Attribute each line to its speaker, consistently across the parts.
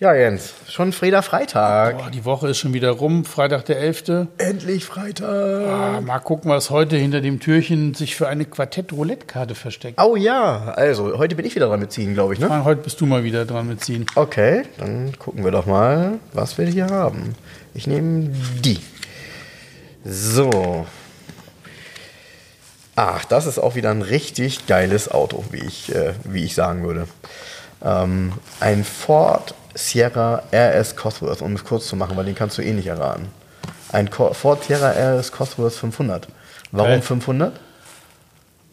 Speaker 1: Ja, Jens, schon Freda Freitag.
Speaker 2: Boah, die Woche ist schon wieder rum, Freitag der 11.
Speaker 1: Endlich Freitag.
Speaker 2: Ah, mal gucken, was heute hinter dem Türchen sich für eine Quartett-Roulette-Karte versteckt.
Speaker 1: Oh ja, also heute bin ich wieder dran mit ziehen, glaube ich, ne?
Speaker 2: Ah, heute bist du mal wieder dran mit ziehen.
Speaker 1: Okay, dann gucken wir doch mal, was wir hier haben. Ich nehme die. So. Ach, das ist auch wieder ein richtig geiles Auto, wie ich, äh, wie ich sagen würde. Ähm, ein Ford Sierra RS Cosworth, um es kurz zu machen, weil den kannst du eh nicht erraten. Ein Ford Sierra RS Cosworth 500. Warum
Speaker 2: Geil.
Speaker 1: 500?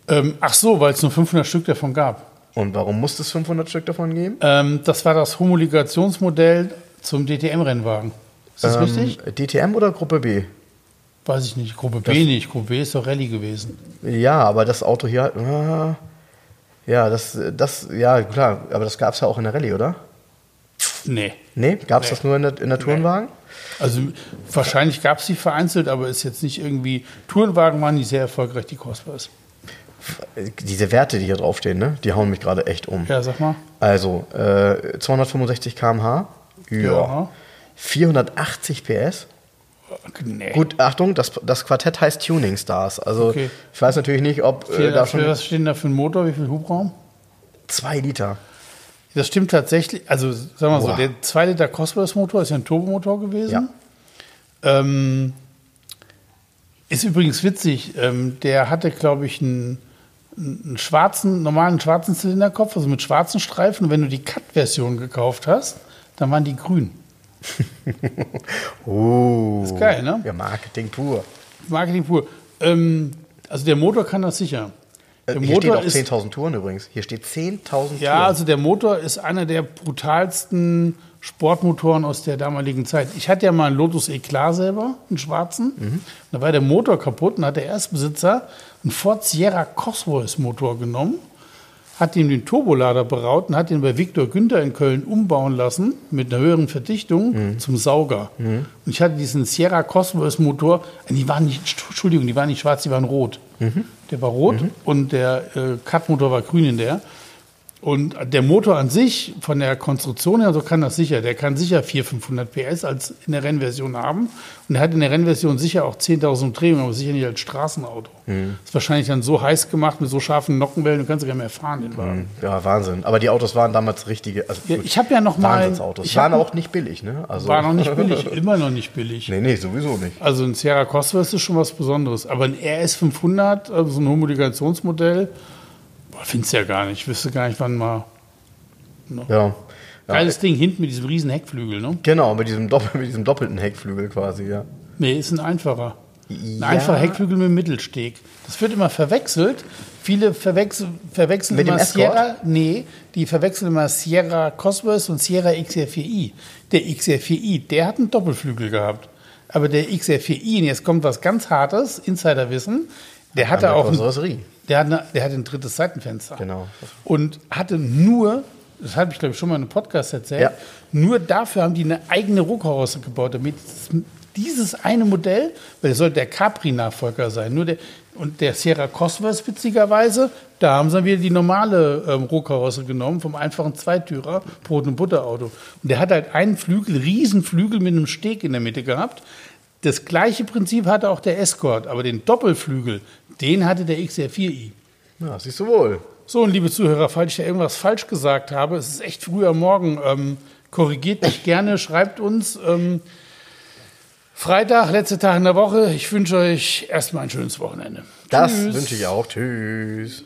Speaker 2: Ähm, ach so, weil es nur 500 Stück davon gab.
Speaker 1: Und warum muss es 500 Stück davon geben?
Speaker 2: Ähm, das war das Homologationsmodell zum DTM-Rennwagen. Ist das richtig?
Speaker 1: Ähm, DTM oder Gruppe B?
Speaker 2: Weiß ich nicht. Gruppe B nicht. Gruppe B ist doch Rallye gewesen.
Speaker 1: Ja, aber das Auto hier, äh, ja, das, das, ja, klar, aber das gab es ja auch in der Rallye, oder?
Speaker 2: Nee.
Speaker 1: Nee, gab es
Speaker 2: Nee.
Speaker 1: das nur in der, in der Tourenwagen?
Speaker 2: Also wahrscheinlich gab es die vereinzelt, aber ist jetzt nicht irgendwie. Tourenwagen waren nicht sehr erfolgreich, die Cosworths.
Speaker 1: Diese Werte, die hier draufstehen, ne, die hauen mich gerade echt um.
Speaker 2: Ja, sag mal.
Speaker 1: Also, äh, 265 km/h, ja.
Speaker 2: Ja.
Speaker 1: 480 PS.
Speaker 2: Nee.
Speaker 1: Gut, Achtung, das, das Quartett heißt Tuning Stars. Also,
Speaker 2: Okay.
Speaker 1: ich weiß natürlich nicht, ob äh, da schon
Speaker 2: was steht denn da für ein Motor? Wie viel Hubraum?
Speaker 1: zwei Liter.
Speaker 2: Das stimmt tatsächlich. Also, sagen wir mal so, der 2 Liter Cosworth-Motor ist ja ein Turbomotor gewesen.
Speaker 1: Ja.
Speaker 2: Ähm, ist übrigens witzig. Ähm, der hatte, glaube ich, einen, einen schwarzen, normalen schwarzen Zylinderkopf, also mit schwarzen Streifen. Und wenn du die Cut-Version gekauft hast, dann waren die grün.
Speaker 1: Oh.
Speaker 2: Ist geil, ne?
Speaker 1: Ja, Marketing pur.
Speaker 2: Marketing pur. Ähm, also der Motor kann das sicher. Der
Speaker 1: Äh, Hier steht
Speaker 2: Motor
Speaker 1: auch 10.000 Touren übrigens. Hier steht 10.000
Speaker 2: Ja,
Speaker 1: Touren.
Speaker 2: also der Motor ist einer der brutalsten Sportmotoren aus der damaligen Zeit. Ich hatte ja mal einen Lotus Eclat selber, einen schwarzen.
Speaker 1: Mhm.
Speaker 2: Da war der Motor kaputt und hat der Erstbesitzer einen Ford Sierra Cosworth Motor genommen, hat ihm den Turbolader beraut und hat ihn bei Viktor Günther in Köln umbauen lassen mit einer höheren Verdichtung
Speaker 1: Mhm.
Speaker 2: zum Sauger. Und ich hatte diesen Sierra Cosworth Motor, äh, die waren nicht, Entschuldigung, die waren nicht schwarz, die waren rot.
Speaker 1: Mhm.
Speaker 2: Der war rot und der äh, Cut-Motor war grün in der. Und der Motor an sich, von der Konstruktion her, so kann das sicher. Der kann sicher 400, 500 PS als in der Rennversion haben. Und er hat in der Rennversion sicher auch 10.000 Umdrehungen, aber sicher nicht als Straßenauto. Ist wahrscheinlich dann so heiß gemacht mit so scharfen Nockenwellen, du kannst gar nicht mehr fahren, den Wagen.
Speaker 1: Ja, Wahnsinn. Aber die Autos waren damals richtige. Also
Speaker 2: Ja, ich hab ja noch mal-
Speaker 1: Wahnsinnsautos. waren auch nicht billig, ne? Also,
Speaker 2: War noch nicht billig, immer noch nicht billig.
Speaker 1: nee, nee, sowieso nicht.
Speaker 2: Also ein Sierra Cosworth ist schon was Besonderes. Aber ein RS500, also so ein Homologationsmodell, findest du ja gar nicht. Ich wüsste gar nicht, wann mal.
Speaker 1: Ja. ja.
Speaker 2: Geiles Ding, hinten mit diesem riesen Heckflügel, ne?
Speaker 1: Genau, mit diesem, Doppel, mit diesem doppelten Heckflügel quasi, ja.
Speaker 2: Nee, ist ein einfacher. Ein
Speaker 1: Ja.
Speaker 2: einfacher Heckflügel mit Mittelsteg. Das wird immer verwechselt. Viele verwechsel, verwechseln
Speaker 1: Mit
Speaker 2: immer? Sierra. Nee, die verwechseln immer Sierra Cosworth und Sierra XR4i. Der XR4i, der hat einen Doppelflügel gehabt. Aber der XR4i, und jetzt kommt was ganz Hartes, Insiderwissen, der hatte auch ein,
Speaker 1: Karosserie.
Speaker 2: Der, hat eine, der hatte ein drittes Seitenfenster.
Speaker 1: Genau.
Speaker 2: Und hatte nur, das habe ich glaube ich schon mal in einem Podcast erzählt,
Speaker 1: Ja.
Speaker 2: nur dafür haben die eine eigene Rohkarosse gebaut, damit dieses eine Modell, weil das sollte der Capri-Nachfolger sein, nur der, und der Sierra Cosworth witzigerweise, da haben sie dann wieder die normale ähm, Rohkarosse genommen, vom einfachen Zweitürer, Brot- und Butterauto. Und der hat halt einen Flügel, riesen Flügel mit einem Steg in der Mitte gehabt. Das gleiche Prinzip hatte auch der Escort, aber den Doppelflügel, den hatte der XR4i.
Speaker 1: Ja, siehst du wohl.
Speaker 2: So, und liebe Zuhörer, falls ich da irgendwas falsch gesagt habe, es ist echt früh am Morgen. Ähm, korrigiert mich gerne, schreibt uns. Ähm, Freitag, letzter Tag in der Woche. Ich wünsche euch erstmal ein schönes Wochenende.
Speaker 1: Das
Speaker 2: Tschüss.
Speaker 1: wünsche ich auch. Tschüss.